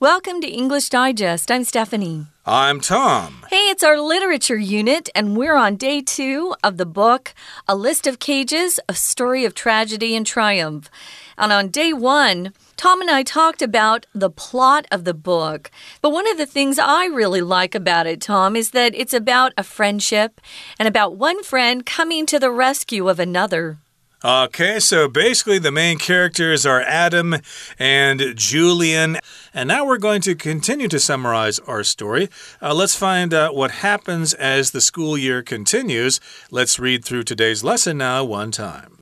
Welcome to English Digest. I'm Stephanie. I'm Tom. Hey, it's our literature unit, and we're on day two of the book A List of Cages A Story of Tragedy and Triumph. And on day one, Tom and I talked about the plot of the book. But one of the things I really like about it, Tom, is that it's about a friendship and about one friend coming to the rescue of another. Okay, so basically the main characters are Adam and Julian. And now we're going to continue to summarize our story. Uh, let's find out what happens as the school year continues. Let's read through today's lesson now, one time.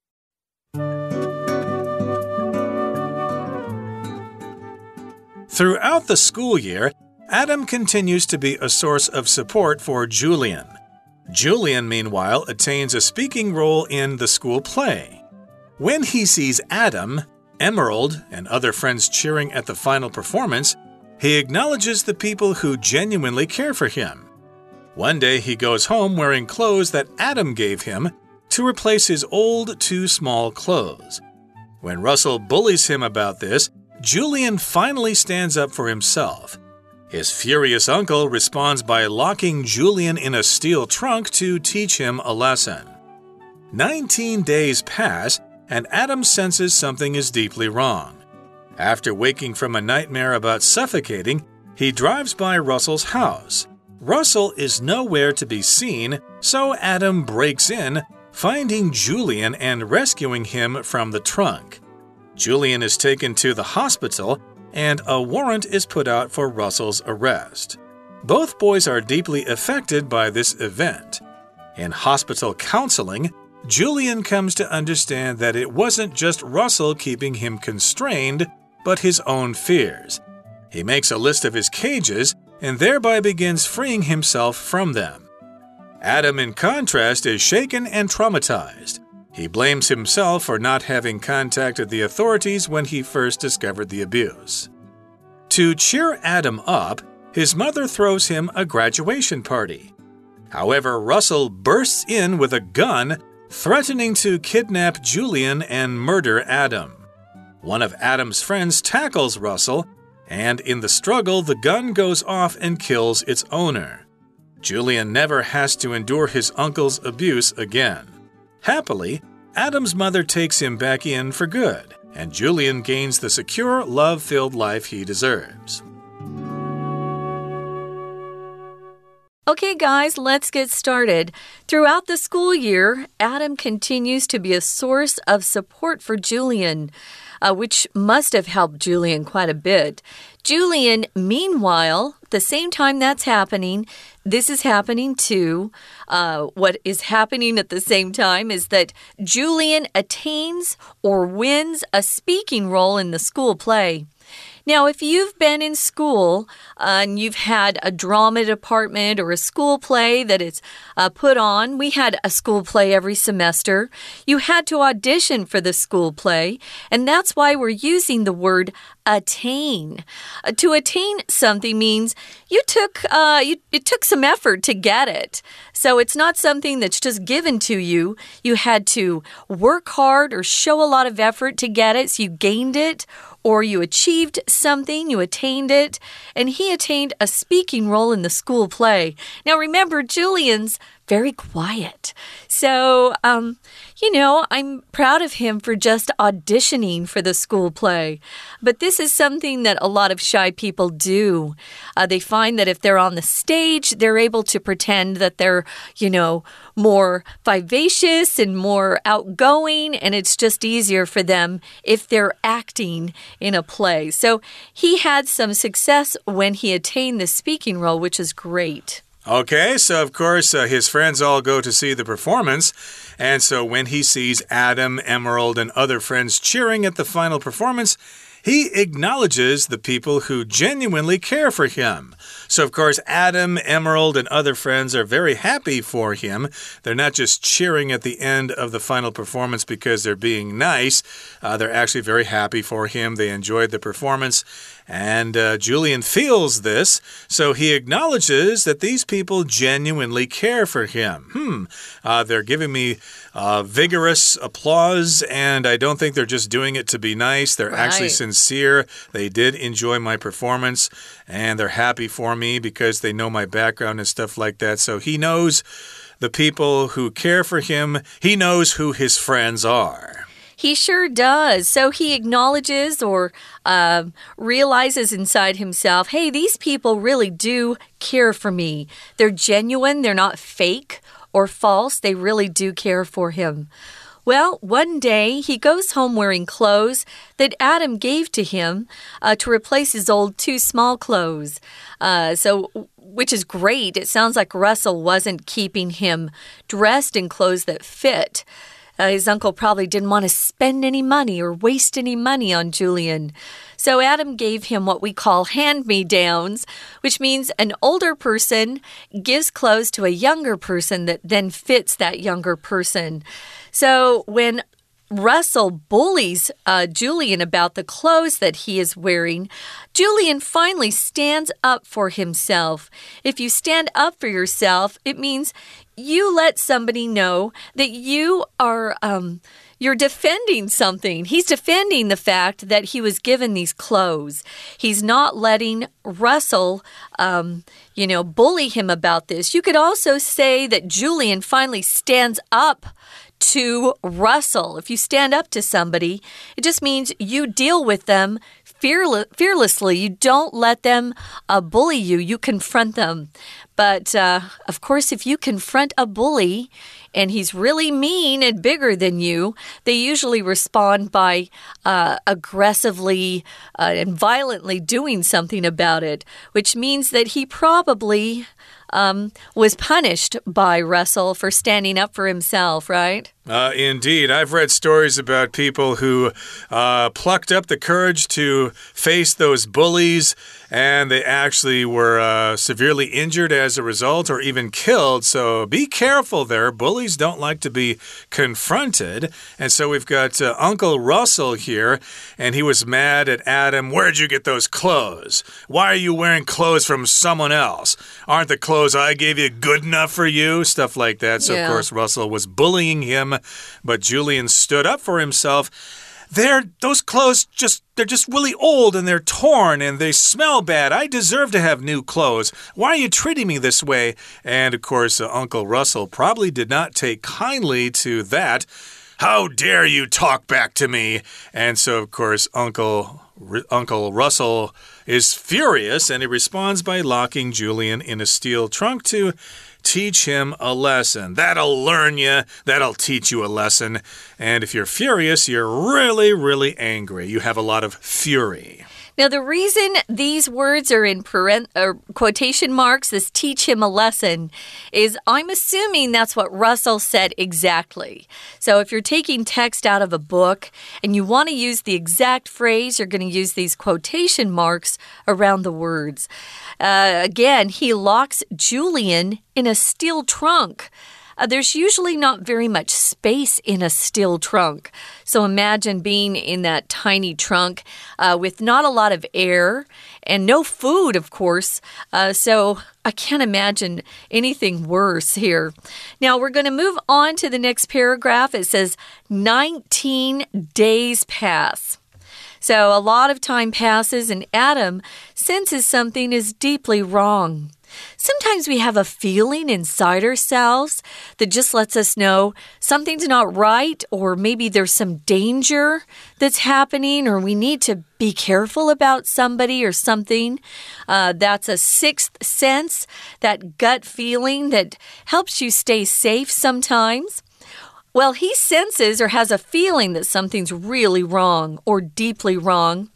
Throughout the school year, Adam continues to be a source of support for Julian. Julian, meanwhile, attains a speaking role in the school play. When he sees Adam, Emerald, and other friends cheering at the final performance, he acknowledges the people who genuinely care for him. One day he goes home wearing clothes that Adam gave him to replace his old, too small clothes. When Russell bullies him about this, Julian finally stands up for himself. His furious uncle responds by locking Julian in a steel trunk to teach him a lesson. Nineteen days pass, and Adam senses something is deeply wrong. After waking from a nightmare about suffocating, he drives by Russell's house. Russell is nowhere to be seen, so Adam breaks in, finding Julian and rescuing him from the trunk. Julian is taken to the hospital and a warrant is put out for Russell's arrest. Both boys are deeply affected by this event. In hospital counseling, Julian comes to understand that it wasn't just Russell keeping him constrained, but his own fears. He makes a list of his cages and thereby begins freeing himself from them. Adam, in contrast, is shaken and traumatized. He blames himself for not having contacted the authorities when he first discovered the abuse. To cheer Adam up, his mother throws him a graduation party. However, Russell bursts in with a gun, threatening to kidnap Julian and murder Adam. One of Adam's friends tackles Russell, and in the struggle, the gun goes off and kills its owner. Julian never has to endure his uncle's abuse again. Happily, Adam's mother takes him back in for good, and Julian gains the secure, love filled life he deserves. Okay, guys, let's get started. Throughout the school year, Adam continues to be a source of support for Julian, uh, which must have helped Julian quite a bit. Julian, meanwhile, the same time that's happening, this is happening too. Uh, what is happening at the same time is that Julian attains or wins a speaking role in the school play. Now, if you've been in school uh, and you've had a drama department or a school play that is uh, put on, we had a school play every semester. You had to audition for the school play, and that's why we're using the word attain. Uh, to attain something means you took uh, you, it took some effort to get it. So it's not something that's just given to you. You had to work hard or show a lot of effort to get it. So you gained it or you achieved something, you attained it, and he attained a speaking role in the school play. Now remember, Julian's very quiet. So, um, you know, I'm proud of him for just auditioning for the school play. But this is something that a lot of shy people do. Uh, they find that if they're on the stage, they're able to pretend that they're, you know, more vivacious and more outgoing, and it's just easier for them if they're acting in a play. So he had some success when he attained the speaking role, which is great. Okay, so of course, uh, his friends all go to see the performance. And so when he sees Adam, Emerald, and other friends cheering at the final performance, he acknowledges the people who genuinely care for him. So, of course, Adam, Emerald, and other friends are very happy for him. They're not just cheering at the end of the final performance because they're being nice, uh, they're actually very happy for him. They enjoyed the performance. And uh, Julian feels this, so he acknowledges that these people genuinely care for him. Hmm, uh, they're giving me uh, vigorous applause, and I don't think they're just doing it to be nice. They're right. actually sincere sincere. They did enjoy my performance and they're happy for me because they know my background and stuff like that. So he knows the people who care for him, he knows who his friends are. He sure does. So he acknowledges or uh, realizes inside himself hey, these people really do care for me. They're genuine, they're not fake or false. They really do care for him. Well, one day he goes home wearing clothes that Adam gave to him uh, to replace his old too small clothes. Uh, so, which is great. It sounds like Russell wasn't keeping him dressed in clothes that fit. Uh, his uncle probably didn't want to spend any money or waste any money on Julian. So Adam gave him what we call hand me downs, which means an older person gives clothes to a younger person that then fits that younger person. So when Russell bullies uh, Julian about the clothes that he is wearing. Julian finally stands up for himself. If you stand up for yourself, it means you let somebody know that you are. Um, you're defending something. He's defending the fact that he was given these clothes. He's not letting Russell, um, you know, bully him about this. You could also say that Julian finally stands up to Russell. If you stand up to somebody, it just means you deal with them fearlessly. You don't let them uh, bully you, you confront them. But uh, of course, if you confront a bully and he's really mean and bigger than you, they usually respond by uh, aggressively uh, and violently doing something about it, which means that he probably um, was punished by Russell for standing up for himself, right? Uh, indeed. I've read stories about people who uh, plucked up the courage to face those bullies and they actually were uh, severely injured as a result or even killed. So be careful there. Bullies don't like to be confronted. And so we've got uh, Uncle Russell here, and he was mad at Adam. Where'd you get those clothes? Why are you wearing clothes from someone else? Aren't the clothes I gave you good enough for you? Stuff like that. So, yeah. of course, Russell was bullying him but Julian stood up for himself. They're those clothes just they're just really old and they're torn and they smell bad. I deserve to have new clothes. Why are you treating me this way? And of course, uh, Uncle Russell probably did not take kindly to that. How dare you talk back to me? And so, of course, Uncle R Uncle Russell is furious and he responds by locking Julian in a steel trunk to teach him a lesson. That'll learn you, that'll teach you a lesson. And if you're furious, you're really, really angry. You have a lot of fury. Now, the reason these words are in parent, or quotation marks, this teach him a lesson, is I'm assuming that's what Russell said exactly. So, if you're taking text out of a book and you want to use the exact phrase, you're going to use these quotation marks around the words. Uh, again, he locks Julian in a steel trunk. Uh, there's usually not very much space in a still trunk. So imagine being in that tiny trunk uh, with not a lot of air and no food, of course. Uh, so I can't imagine anything worse here. Now we're going to move on to the next paragraph. It says 19 days pass. So a lot of time passes, and Adam senses something is deeply wrong. Sometimes we have a feeling inside ourselves that just lets us know something's not right, or maybe there's some danger that's happening, or we need to be careful about somebody or something. Uh, that's a sixth sense, that gut feeling that helps you stay safe sometimes. Well, he senses or has a feeling that something's really wrong or deeply wrong.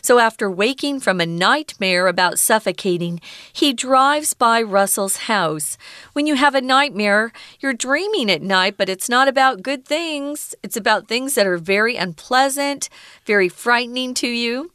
So, after waking from a nightmare about suffocating, he drives by Russell's house. When you have a nightmare, you're dreaming at night, but it's not about good things. It's about things that are very unpleasant, very frightening to you.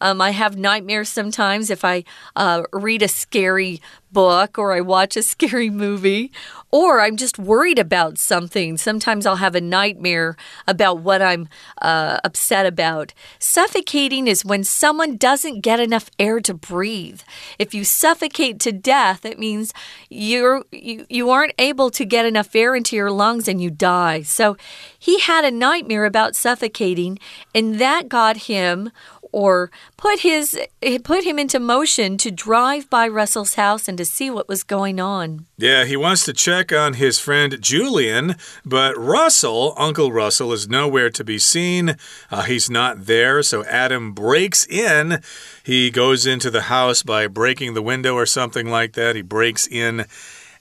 Um, I have nightmares sometimes if I uh, read a scary book or I watch a scary movie or I'm just worried about something. Sometimes I'll have a nightmare about what I'm uh, upset about. Suffocating is when someone doesn't get enough air to breathe. If you suffocate to death, it means you're, you, you aren't able to get enough air into your lungs and you die. So he had a nightmare about suffocating, and that got him or put his put him into motion to drive by Russell's house and to see what was going on. Yeah, he wants to check on his friend Julian, but Russell, Uncle Russell, is nowhere to be seen. Uh, he's not there, so Adam breaks in. He goes into the house by breaking the window or something like that. He breaks in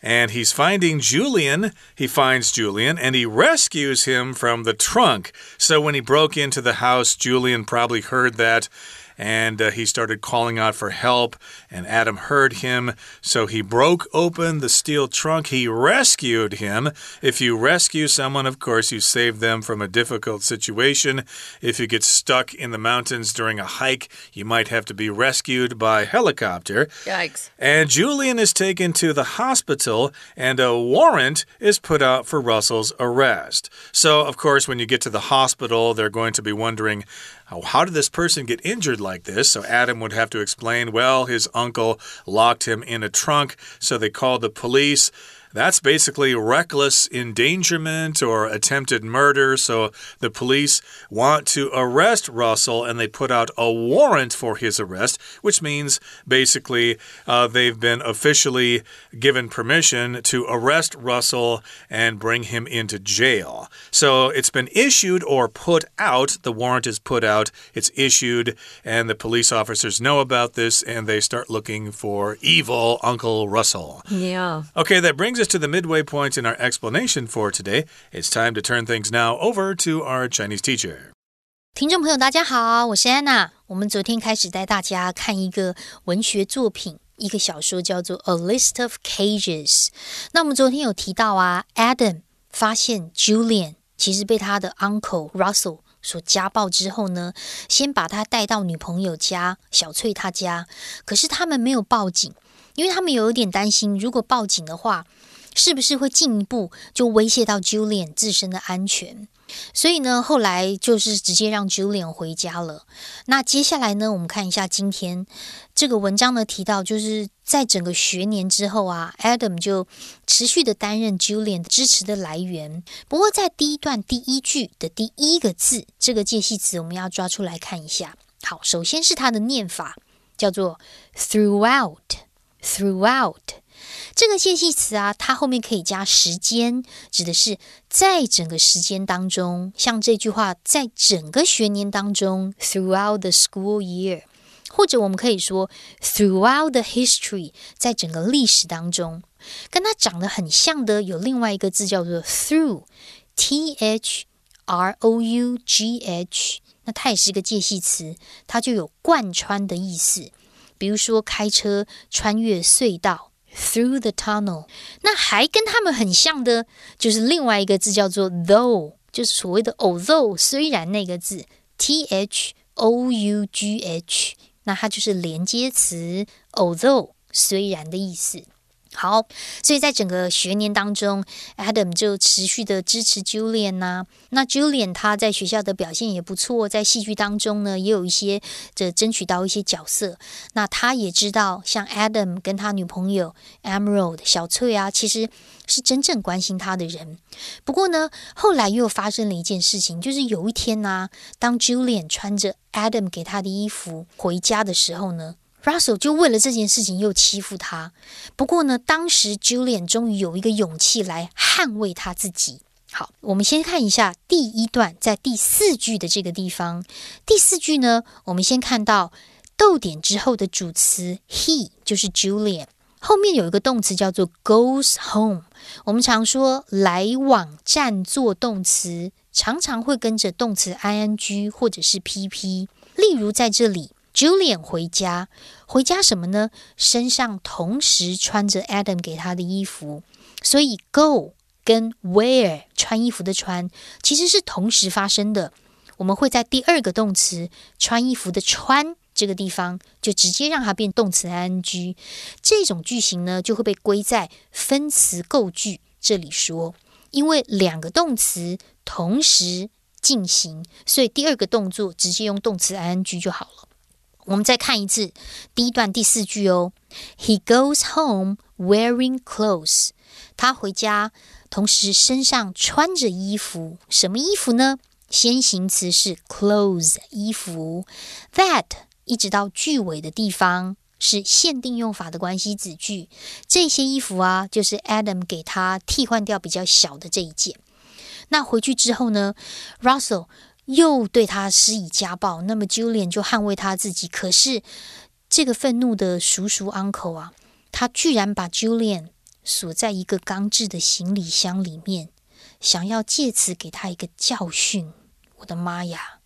and he's finding Julian. He finds Julian and he rescues him from the trunk. So when he broke into the house, Julian probably heard that and uh, he started calling out for help. And Adam heard him, so he broke open the steel trunk. He rescued him. If you rescue someone, of course, you save them from a difficult situation. If you get stuck in the mountains during a hike, you might have to be rescued by helicopter. Yikes. And Julian is taken to the hospital, and a warrant is put out for Russell's arrest. So, of course, when you get to the hospital, they're going to be wondering how did this person get injured like this? So Adam would have to explain, well, his uncle locked him in a trunk, so they called the police. That's basically reckless endangerment or attempted murder. So the police want to arrest Russell and they put out a warrant for his arrest, which means basically uh, they've been officially given permission to arrest Russell and bring him into jail. So it's been issued or put out. The warrant is put out, it's issued, and the police officers know about this and they start looking for evil Uncle Russell. Yeah. Okay, that brings brings us to the midway point in our explanation for today. It's time to turn things now over to our Chinese teacher. 听众朋友，大家好，我是安娜。我们昨天开始带大家看一个文学作品，一个小说叫做《A List of Cages》。那我们昨天有提到啊，Adam 发现 Julian 其实被他的 uncle Russell 所家暴之后呢，先把他带到女朋友家小翠她家，可是他们没有报警，因为他们有一点担心，如果报警的话。 是不是会进一步就威胁到 Julian 自身的安全？所以呢，后来就是直接让 Julian 回家了。那接下来呢，我们看一下今天这个文章呢提到，就是在整个学年之后啊，Adam 就持续的担任 Julian 支持的来源。不过在第一段第一句的第一个字，这个介系词我们要抓出来看一下。好，首先是它的念法，叫做 throughout，throughout。这个介系词啊，它后面可以加时间，指的是在整个时间当中。像这句话，在整个学年当中，throughout the school year，或者我们可以说 throughout the history，在整个历史当中。跟它长得很像的有另外一个字叫做 through，t h r o u g h，那它也是一个介系词，它就有贯穿的意思。比如说开车穿越隧道。Through the tunnel，那还跟他们很像的，就是另外一个字叫做 though，就是所谓的 although，虽然那个字 t h o u g h，那它就是连接词 although，虽然的意思。好，所以在整个学年当中，Adam 就持续的支持 Julian 呐。那 Julian 他在学校的表现也不错，在戏剧当中呢，也有一些的争取到一些角色。那他也知道，像 Adam 跟他女朋友 Emerald 小翠啊，其实是真正关心他的人。不过呢，后来又发生了一件事情，就是有一天呢，当 Julian 穿着 Adam 给他的衣服回家的时候呢。Russell 就为了这件事情又欺负他。不过呢，当时 Julian 终于有一个勇气来捍卫他自己。好，我们先看一下第一段，在第四句的这个地方。第四句呢，我们先看到逗点之后的主词 he 就是 Julian，后面有一个动词叫做 goes home。我们常说来往站做动词，常常会跟着动词 ing 或者是 pp。例如在这里。Julian 回家，回家什么呢？身上同时穿着 Adam 给他的衣服，所以 go 跟 wear 穿衣服的穿其实是同时发生的。我们会在第二个动词穿衣服的穿这个地方，就直接让它变动词 ing。这种句型呢，就会被归在分词构句这里说，因为两个动词同时进行，所以第二个动作直接用动词 ing 就好了。我们再看一次第一段第四句哦。He goes home wearing clothes。他回家，同时身上穿着衣服。什么衣服呢先行词是 clothes 衣服，that 一直到句尾的地方是限定用法的关系子句。这些衣服啊，就是 Adam 给他替换掉比较小的这一件。那回去之后呢，Russell 又对他施以家暴，那么 Julian 就捍卫他自己。可是这个愤怒的叔叔 uncle 啊，他居然把 Julian 锁在一个钢制的行李箱里面，想要借此给他一个教训。我的妈呀！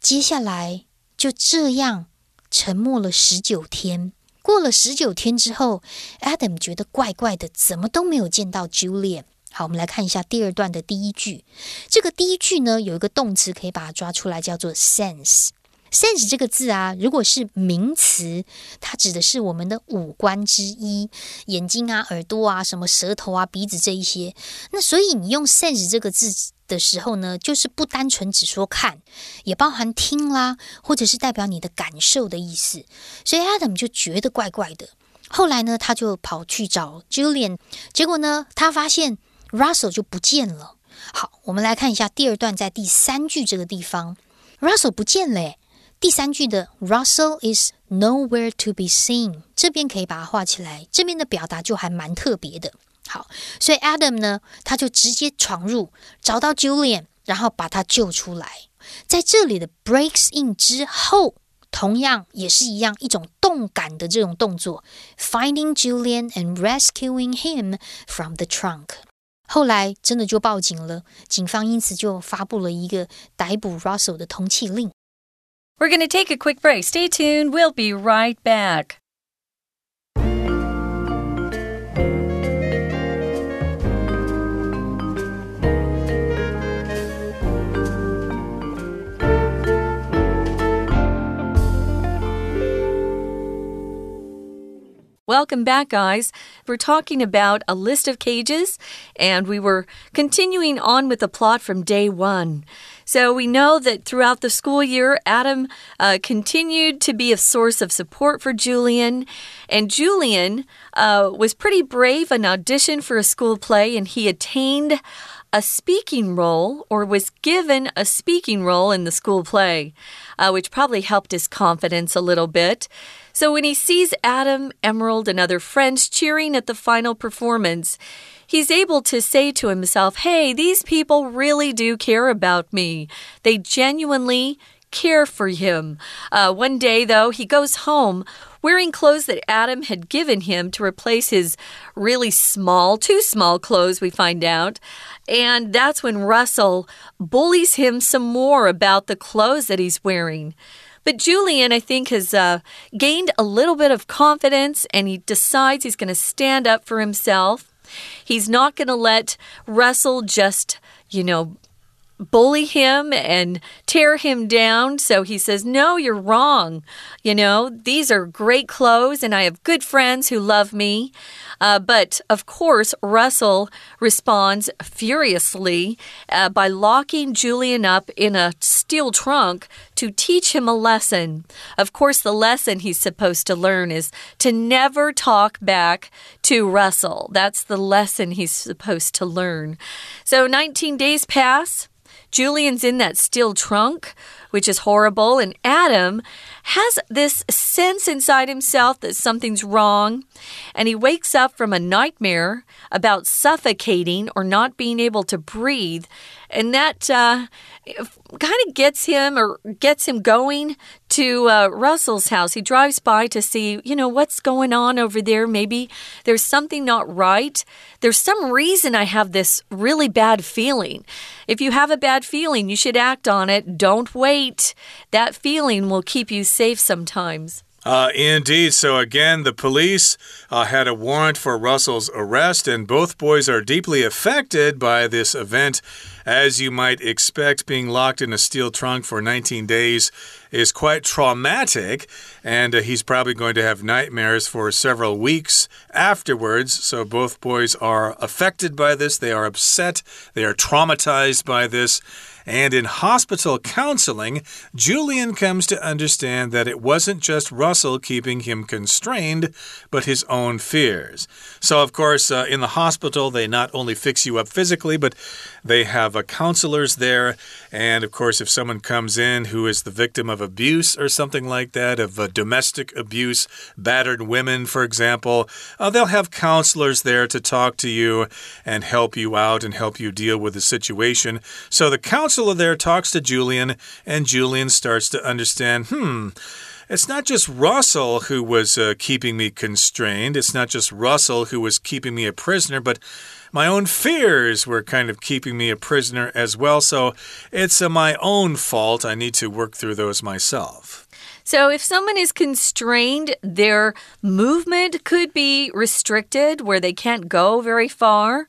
接下来就这样沉默了十九天。过了十九天之后，Adam 觉得怪怪的，怎么都没有见到 Julian。好，我们来看一下第二段的第一句。这个第一句呢，有一个动词可以把它抓出来，叫做 sense。sense 这个字啊，如果是名词，它指的是我们的五官之一，眼睛啊、耳朵啊、什么舌头啊、鼻子这一些。那所以你用 sense 这个字的时候呢，就是不单纯只说看，也包含听啦，或者是代表你的感受的意思。所以 Adam 就觉得怪怪的。后来呢，他就跑去找 Julian，结果呢，他发现 Russell 就不见了。好，我们来看一下第二段，在第三句这个地方，Russell 不见了。第三句的 Russell is nowhere to be seen，这边可以把它画起来。这边的表达就还蛮特别的。好，所以 Adam 呢，他就直接闯入，找到 Julian，然后把他救出来。在这里的 breaks in 之后，同样也是一样一种动感的这种动作，finding Julian and rescuing him from the trunk。后来真的就报警了，警方因此就发布了一个逮捕 Russell 的通缉令。We're going to take a quick break. Stay tuned. We'll be right back. Welcome back, guys. We're talking about a list of cages, and we were continuing on with the plot from day one. So we know that throughout the school year, Adam uh, continued to be a source of support for Julian. And Julian uh, was pretty brave and auditioned for a school play, and he attained a speaking role or was given a speaking role in the school play, uh, which probably helped his confidence a little bit. So when he sees Adam, Emerald, and other friends cheering at the final performance, he's able to say to himself, hey, these people really do care about me. They genuinely care for him. Uh, one day, though, he goes home wearing clothes that Adam had given him to replace his really small, too small clothes, we find out. And that's when Russell bullies him some more about the clothes that he's wearing. But Julian, I think, has uh, gained a little bit of confidence and he decides he's going to stand up for himself. He's not going to let Russell just, you know, bully him and tear him down. So he says, No, you're wrong. You know, these are great clothes, and I have good friends who love me. Uh, but of course, Russell responds furiously uh, by locking Julian up in a steel trunk to teach him a lesson. Of course, the lesson he's supposed to learn is to never talk back to Russell. That's the lesson he's supposed to learn. So 19 days pass. Julian's in that steel trunk, which is horrible, and Adam has this sense inside himself that something's wrong, and he wakes up from a nightmare about suffocating or not being able to breathe, and that uh, kind of gets him or gets him going to uh, Russell's house. He drives by to see, you know, what's going on over there. Maybe there's something not right. There's some reason I have this really bad feeling. If you have a bad feeling, you should act on it. Don't wait. That feeling will keep you safe sometimes. Uh, indeed. So, again, the police uh, had a warrant for Russell's arrest, and both boys are deeply affected by this event. As you might expect, being locked in a steel trunk for 19 days is quite traumatic, and uh, he's probably going to have nightmares for several weeks afterwards. So, both boys are affected by this. They are upset, they are traumatized by this. And in hospital counseling, Julian comes to understand that it wasn't just Russell keeping him constrained, but his own fears. So, of course, uh, in the hospital, they not only fix you up physically, but they have uh, counselors there. And of course, if someone comes in who is the victim of abuse or something like that, of uh, domestic abuse, battered women, for example, uh, they'll have counselors there to talk to you and help you out and help you deal with the situation. So the counselor there talks to Julian, and Julian starts to understand hmm. It's not just Russell who was uh, keeping me constrained. It's not just Russell who was keeping me a prisoner, but my own fears were kind of keeping me a prisoner as well. So it's uh, my own fault. I need to work through those myself. So, if someone is constrained, their movement could be restricted where they can't go very far.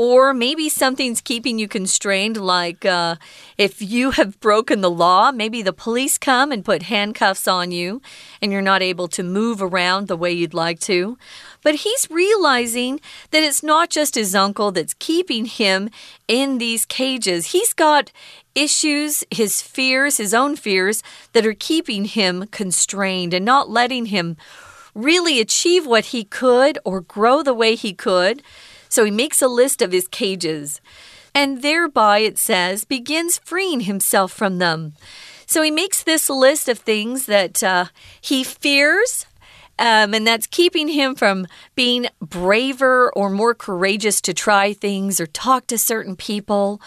Or maybe something's keeping you constrained, like uh, if you have broken the law, maybe the police come and put handcuffs on you and you're not able to move around the way you'd like to. But he's realizing that it's not just his uncle that's keeping him in these cages. He's got issues, his fears, his own fears, that are keeping him constrained and not letting him really achieve what he could or grow the way he could. So he makes a list of his cages, and thereby, it says, begins freeing himself from them. So he makes this list of things that uh, he fears. Um, and that's keeping him from being braver or more courageous to try things or talk to certain people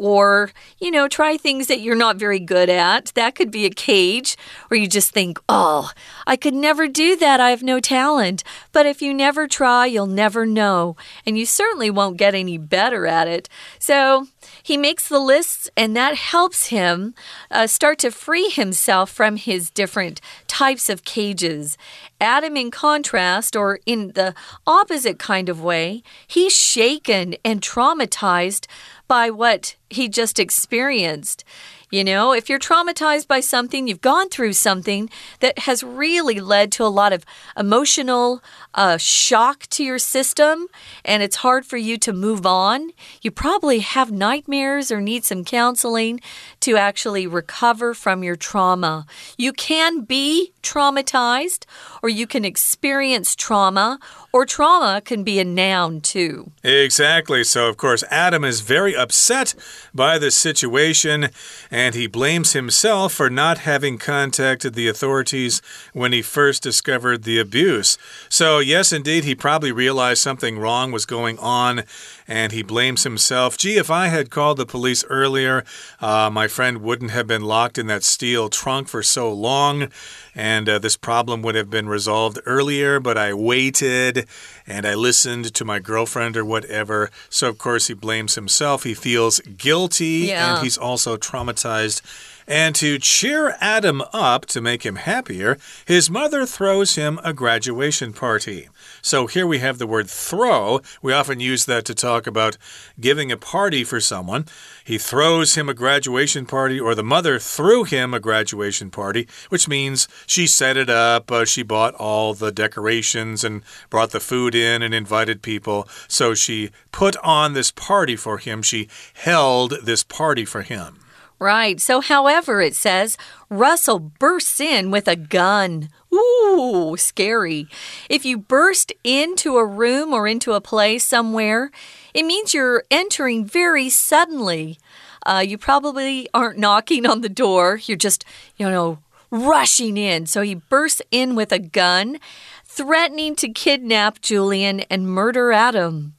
or, you know, try things that you're not very good at. That could be a cage where you just think, oh, I could never do that. I have no talent. But if you never try, you'll never know. And you certainly won't get any better at it. So he makes the lists, and that helps him uh, start to free himself from his different types of cages. Adam, in contrast, or in the opposite kind of way, he's shaken and traumatized by what he just experienced. You know, if you're traumatized by something, you've gone through something that has really led to a lot of emotional uh, shock to your system, and it's hard for you to move on. You probably have nightmares or need some counseling to actually recover from your trauma. You can be traumatized, or you can experience trauma, or trauma can be a noun too. Exactly. So, of course, Adam is very upset by the situation and he blames himself for not having contacted the authorities when he first discovered the abuse. So, yes, indeed, he probably realized something wrong was going on and he blames himself. Gee, if I had called the police earlier, uh, my friend wouldn't have been locked in that steel trunk for so long, and uh, this problem would have been resolved earlier, but I waited and I listened to my girlfriend or whatever. So, of course, he blames himself. He feels guilty yeah. and he's also traumatized. And to cheer Adam up to make him happier, his mother throws him a graduation party. So here we have the word throw. We often use that to talk about giving a party for someone. He throws him a graduation party, or the mother threw him a graduation party, which means she set it up, uh, she bought all the decorations and brought the food in and invited people. So she put on this party for him. She held this party for him. Right. So, however, it says Russell bursts in with a gun. Ooh, scary. If you burst into a room or into a place somewhere, it means you're entering very suddenly. Uh, you probably aren't knocking on the door, you're just, you know, rushing in. So he bursts in with a gun, threatening to kidnap Julian and murder Adam.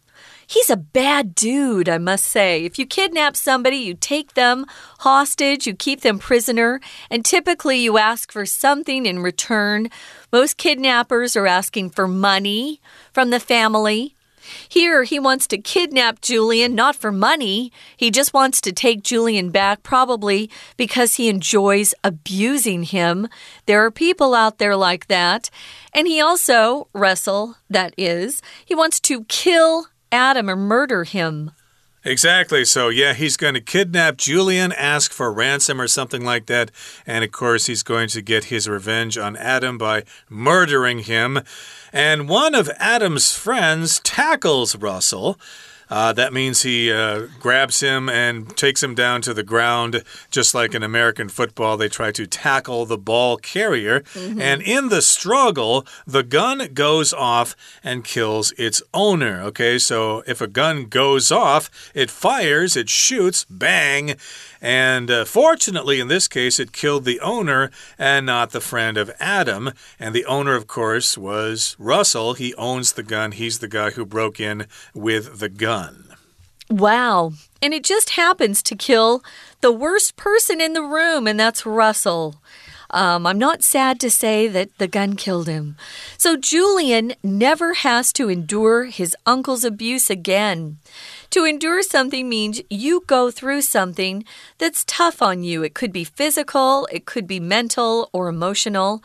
He's a bad dude, I must say. If you kidnap somebody, you take them hostage, you keep them prisoner, and typically you ask for something in return. Most kidnappers are asking for money from the family. Here, he wants to kidnap Julian, not for money. He just wants to take Julian back, probably because he enjoys abusing him. There are people out there like that. And he also, Russell, that is, he wants to kill Adam or murder him. Exactly. So, yeah, he's going to kidnap Julian, ask for ransom or something like that. And of course, he's going to get his revenge on Adam by murdering him. And one of Adam's friends tackles Russell. Uh, that means he uh, grabs him and takes him down to the ground, just like in American football. They try to tackle the ball carrier. Mm -hmm. And in the struggle, the gun goes off and kills its owner. Okay, so if a gun goes off, it fires, it shoots, bang. And uh, fortunately, in this case, it killed the owner and not the friend of Adam. And the owner, of course, was Russell. He owns the gun, he's the guy who broke in with the gun. Wow. And it just happens to kill the worst person in the room, and that's Russell. Um, I'm not sad to say that the gun killed him. So Julian never has to endure his uncle's abuse again. To endure something means you go through something that's tough on you. It could be physical, it could be mental or emotional.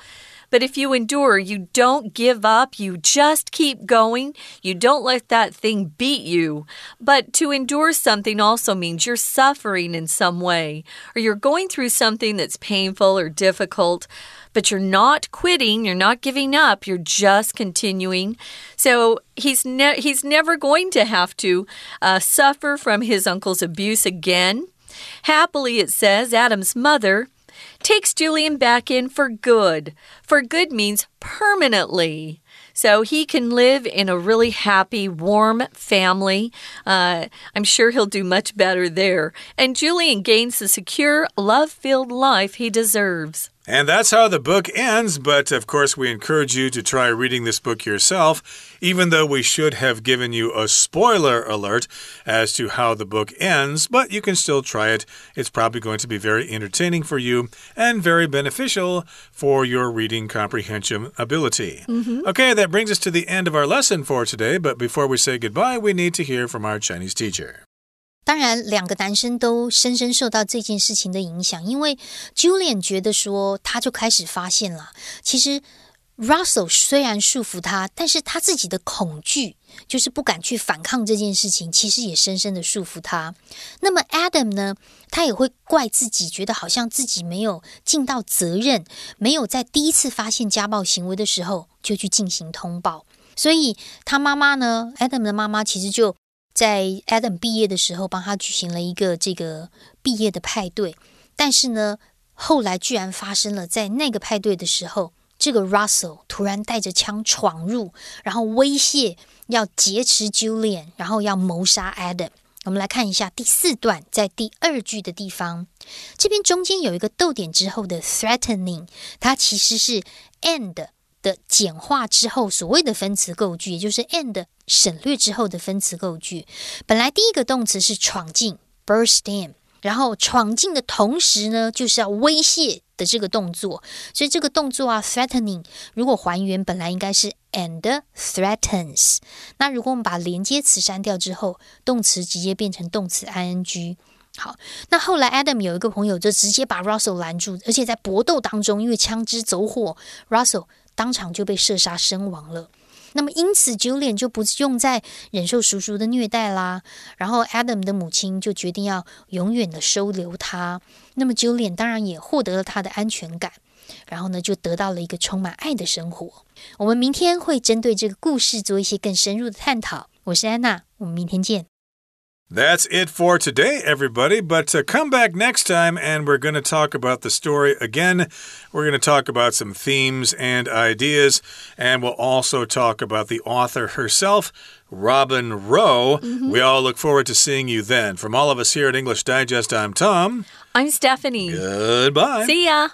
But if you endure, you don't give up, you just keep going, you don't let that thing beat you. But to endure something also means you're suffering in some way, or you're going through something that's painful or difficult but you're not quitting, you're not giving up, you're just continuing. So he's ne he's never going to have to uh, suffer from his uncle's abuse again. Happily, it says, Adam's mother takes Julian back in for good. For good means permanently. So he can live in a really happy, warm family. Uh, I'm sure he'll do much better there. And Julian gains the secure, love filled life he deserves. And that's how the book ends, but of course, we encourage you to try reading this book yourself, even though we should have given you a spoiler alert as to how the book ends, but you can still try it. It's probably going to be very entertaining for you and very beneficial for your reading comprehension ability. Mm -hmm. Okay, that brings us to the end of our lesson for today, but before we say goodbye, we need to hear from our Chinese teacher. 当然，两个男生都深深受到这件事情的影响，因为 Julian 觉得说，他就开始发现了，其实 Russell 虽然束缚他，但是他自己的恐惧， 就是不敢去反抗这件事情，其实也深深的束缚他。那么 Adam 呢，他也会怪自己，觉得好像自己没有尽到责任，没有在第一次发现家暴行为的时候就去进行通报。所以他妈妈呢，Adam 的妈妈其实就。在 Adam 毕业的时候，帮他举行了一个这个毕业的派对。但是呢，后来居然发生了，在那个派对的时候，这个 Russell 突然带着枪闯入，然后威胁要劫持 Julian，然后要谋杀 Adam。我们来看一下第四段，在第二句的地方，这边中间有一个逗点之后的 threatening，它其实是 and。的简化之后，所谓的分词构句，也就是 and 省略之后的分词构句。本来第一个动词是闯进 （burst in），然后闯进的同时呢，就是要威胁的这个动作。所以这个动作啊，threatening，如果还原，本来应该是 and threatens。那如果我们把连接词删掉之后，动词直接变成动词 ing。好，那后来 Adam 有一个朋友就直接把 Russell 拦住，而且在搏斗当中，因为枪支走火，Russell。当场就被射杀身亡了。那么，因此 Julian 就不用再忍受叔叔的虐待啦。然后，Adam 的母亲就决定要永远的收留他。那么，Julian 当然也获得了他的安全感。然后呢，就得到了一个充满爱的生活。我们明天会针对这个故事做一些更深入的探讨。我是安娜，我们明天见。That's it for today, everybody. But uh, come back next time and we're going to talk about the story again. We're going to talk about some themes and ideas, and we'll also talk about the author herself. Robin Roe. Mm -hmm. We all look forward to seeing you then. From all of us here at English Digest, I'm Tom. I'm Stephanie. Goodbye. See ya.